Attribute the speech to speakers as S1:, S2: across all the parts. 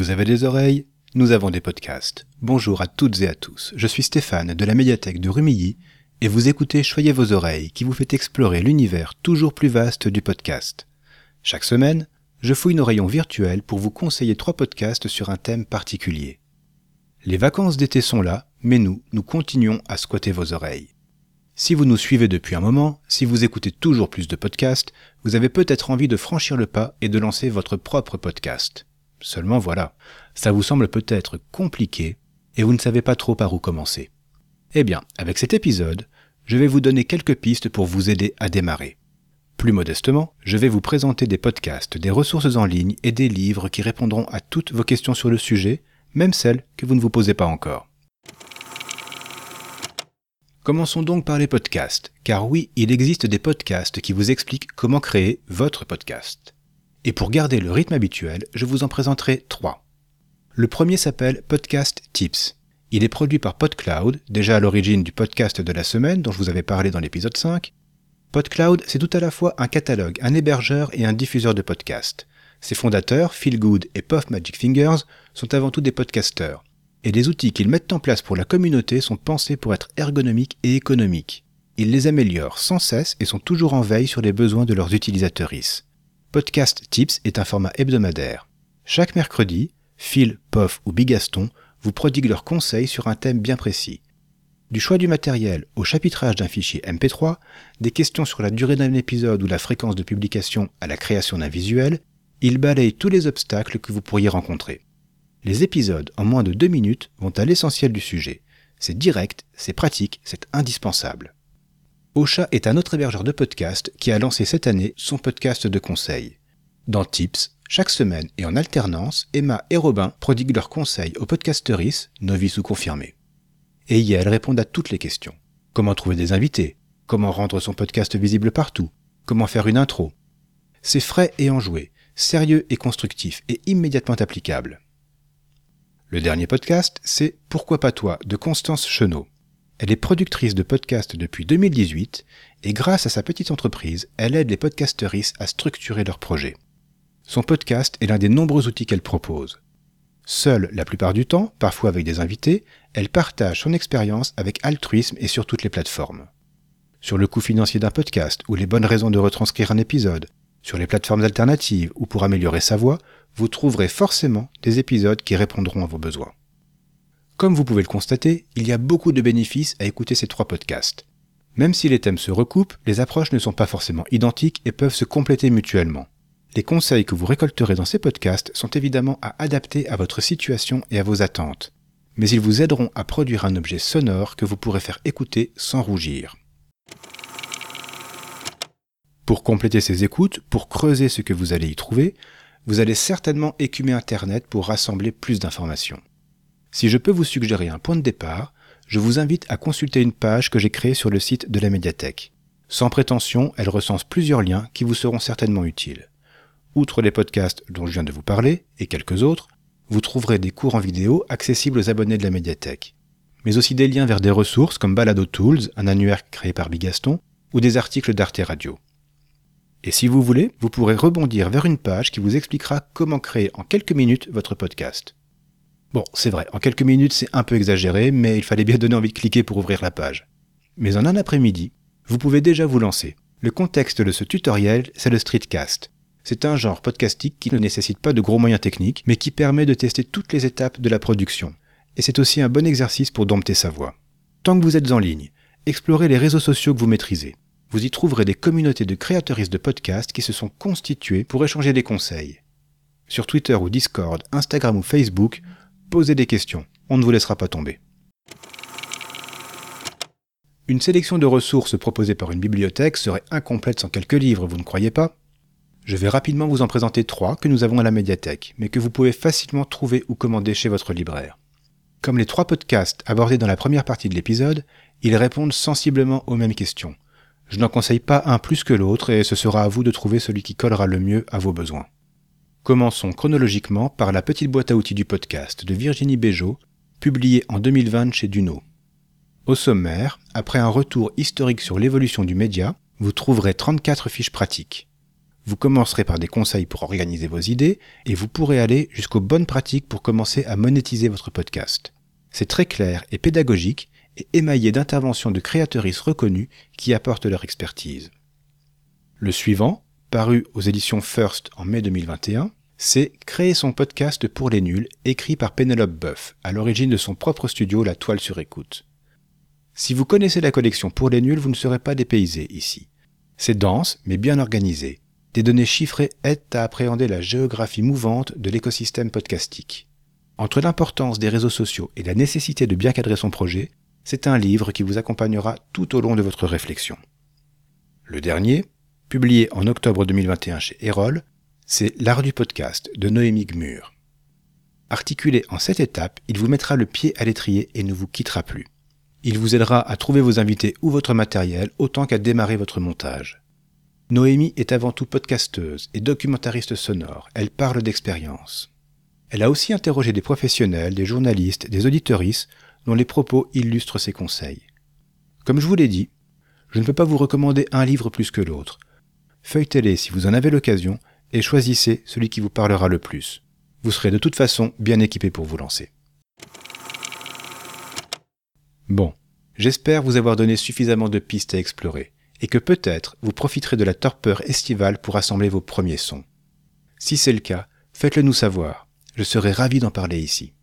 S1: Vous avez des oreilles Nous avons des podcasts. Bonjour à toutes et à tous. Je suis Stéphane de la médiathèque de Rumilly et vous écoutez Choyez vos oreilles qui vous fait explorer l'univers toujours plus vaste du podcast. Chaque semaine, je fouille nos rayons virtuels pour vous conseiller trois podcasts sur un thème particulier. Les vacances d'été sont là, mais nous, nous continuons à squatter vos oreilles. Si vous nous suivez depuis un moment, si vous écoutez toujours plus de podcasts, vous avez peut-être envie de franchir le pas et de lancer votre propre podcast. Seulement voilà, ça vous semble peut-être compliqué et vous ne savez pas trop par où commencer. Eh bien, avec cet épisode, je vais vous donner quelques pistes pour vous aider à démarrer. Plus modestement, je vais vous présenter des podcasts, des ressources en ligne et des livres qui répondront à toutes vos questions sur le sujet, même celles que vous ne vous posez pas encore. Commençons donc par les podcasts, car oui, il existe des podcasts qui vous expliquent comment créer votre podcast. Et pour garder le rythme habituel, je vous en présenterai trois. Le premier s'appelle Podcast Tips. Il est produit par PodCloud, déjà à l'origine du podcast de la semaine dont je vous avais parlé dans l'épisode 5. PodCloud, c'est tout à la fois un catalogue, un hébergeur et un diffuseur de podcasts. Ses fondateurs, Phil Good et Puff Magic Fingers, sont avant tout des podcasteurs. Et les outils qu'ils mettent en place pour la communauté sont pensés pour être ergonomiques et économiques. Ils les améliorent sans cesse et sont toujours en veille sur les besoins de leurs utilisateurs. Podcast Tips est un format hebdomadaire. Chaque mercredi, Phil, Puff ou Bigaston vous prodiguent leurs conseils sur un thème bien précis. Du choix du matériel au chapitrage d'un fichier MP3, des questions sur la durée d'un épisode ou la fréquence de publication à la création d'un visuel, ils balayent tous les obstacles que vous pourriez rencontrer. Les épisodes en moins de deux minutes vont à l'essentiel du sujet. C'est direct, c'est pratique, c'est indispensable. Ocha est un autre hébergeur de podcast qui a lancé cette année son podcast de conseils. Dans Tips, chaque semaine et en alternance, Emma et Robin prodiguent leurs conseils aux podcasteristes, novices ou confirmés. Et y elles répondent à toutes les questions. Comment trouver des invités? Comment rendre son podcast visible partout? Comment faire une intro? C'est frais et enjoué, sérieux et constructif et immédiatement applicable. Le dernier podcast, c'est Pourquoi pas toi? de Constance Chenot. Elle est productrice de podcasts depuis 2018 et grâce à sa petite entreprise, elle aide les podcasteristes à structurer leurs projets. Son podcast est l'un des nombreux outils qu'elle propose. Seule la plupart du temps, parfois avec des invités, elle partage son expérience avec altruisme et sur toutes les plateformes. Sur le coût financier d'un podcast ou les bonnes raisons de retranscrire un épisode, sur les plateformes alternatives ou pour améliorer sa voix, vous trouverez forcément des épisodes qui répondront à vos besoins. Comme vous pouvez le constater, il y a beaucoup de bénéfices à écouter ces trois podcasts. Même si les thèmes se recoupent, les approches ne sont pas forcément identiques et peuvent se compléter mutuellement. Les conseils que vous récolterez dans ces podcasts sont évidemment à adapter à votre situation et à vos attentes, mais ils vous aideront à produire un objet sonore que vous pourrez faire écouter sans rougir. Pour compléter ces écoutes, pour creuser ce que vous allez y trouver, vous allez certainement écumer Internet pour rassembler plus d'informations. Si je peux vous suggérer un point de départ, je vous invite à consulter une page que j'ai créée sur le site de la médiathèque. Sans prétention, elle recense plusieurs liens qui vous seront certainement utiles. Outre les podcasts dont je viens de vous parler, et quelques autres, vous trouverez des cours en vidéo accessibles aux abonnés de la médiathèque, mais aussi des liens vers des ressources comme Balado Tools, un annuaire créé par Bigaston, ou des articles d'Arte Radio. Et si vous voulez, vous pourrez rebondir vers une page qui vous expliquera comment créer en quelques minutes votre podcast. Bon, c'est vrai, en quelques minutes c'est un peu exagéré, mais il fallait bien donner envie de cliquer pour ouvrir la page. Mais en un après-midi, vous pouvez déjà vous lancer. Le contexte de ce tutoriel, c'est le streetcast. C'est un genre podcastique qui ne nécessite pas de gros moyens techniques, mais qui permet de tester toutes les étapes de la production. Et c'est aussi un bon exercice pour dompter sa voix. Tant que vous êtes en ligne, explorez les réseaux sociaux que vous maîtrisez. Vous y trouverez des communautés de créateuristes de podcasts qui se sont constituées pour échanger des conseils. Sur Twitter ou Discord, Instagram ou Facebook, posez des questions, on ne vous laissera pas tomber. Une sélection de ressources proposées par une bibliothèque serait incomplète sans quelques livres, vous ne croyez pas? Je vais rapidement vous en présenter trois que nous avons à la médiathèque, mais que vous pouvez facilement trouver ou commander chez votre libraire. Comme les trois podcasts abordés dans la première partie de l'épisode, ils répondent sensiblement aux mêmes questions. Je n'en conseille pas un plus que l'autre et ce sera à vous de trouver celui qui collera le mieux à vos besoins. Commençons chronologiquement par la petite boîte à outils du podcast de Virginie Béjot, publiée en 2020 chez Duno. Au sommaire, après un retour historique sur l'évolution du média, vous trouverez 34 fiches pratiques. Vous commencerez par des conseils pour organiser vos idées et vous pourrez aller jusqu'aux bonnes pratiques pour commencer à monétiser votre podcast. C'est très clair et pédagogique et émaillé d'interventions de créateuristes reconnus qui apportent leur expertise. Le suivant, paru aux éditions First en mai 2021, c'est Créer son podcast pour les nuls, écrit par Penelope Buff, à l'origine de son propre studio La Toile sur écoute. Si vous connaissez la collection pour les nuls, vous ne serez pas dépaysé ici. C'est dense, mais bien organisé. Des données chiffrées aident à appréhender la géographie mouvante de l'écosystème podcastique. Entre l'importance des réseaux sociaux et la nécessité de bien cadrer son projet, c'est un livre qui vous accompagnera tout au long de votre réflexion. Le dernier, publié en octobre 2021 chez Erol, c'est L'art du podcast de Noémie Gmur. Articulé en sept étapes, il vous mettra le pied à l'étrier et ne vous quittera plus. Il vous aidera à trouver vos invités ou votre matériel autant qu'à démarrer votre montage. Noémie est avant tout podcasteuse et documentariste sonore. Elle parle d'expérience. Elle a aussi interrogé des professionnels, des journalistes, des auditeuristes dont les propos illustrent ses conseils. Comme je vous l'ai dit, je ne peux pas vous recommander un livre plus que l'autre. Feuilletez-les si vous en avez l'occasion et choisissez celui qui vous parlera le plus. Vous serez de toute façon bien équipé pour vous lancer. Bon, j'espère vous avoir donné suffisamment de pistes à explorer, et que peut-être vous profiterez de la torpeur estivale pour assembler vos premiers sons. Si c'est le cas, faites-le nous savoir. Je serai ravi d'en parler ici.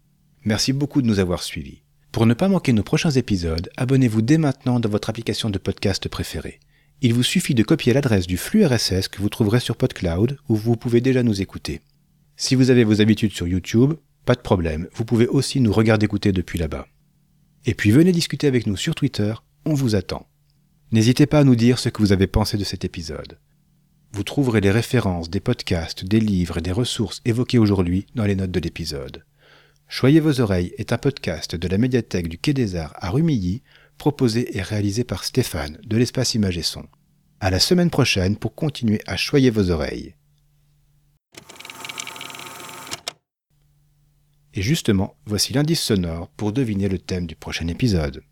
S1: Merci beaucoup de nous avoir suivis. Pour ne pas manquer nos prochains épisodes, abonnez-vous dès maintenant dans votre application de podcast préférée. Il vous suffit de copier l'adresse du flux RSS que vous trouverez sur PodCloud où vous pouvez déjà nous écouter. Si vous avez vos habitudes sur YouTube, pas de problème, vous pouvez aussi nous regarder écouter depuis là-bas. Et puis venez discuter avec nous sur Twitter, on vous attend. N'hésitez pas à nous dire ce que vous avez pensé de cet épisode. Vous trouverez les références des podcasts, des livres et des ressources évoquées aujourd'hui dans les notes de l'épisode. Choyez vos oreilles est un podcast de la médiathèque du Quai des Arts à Rumilly, proposé et réalisé par Stéphane de l'espace Image et Son. À la semaine prochaine pour continuer à choyer vos oreilles. Et justement, voici l'indice sonore pour deviner le thème du prochain épisode.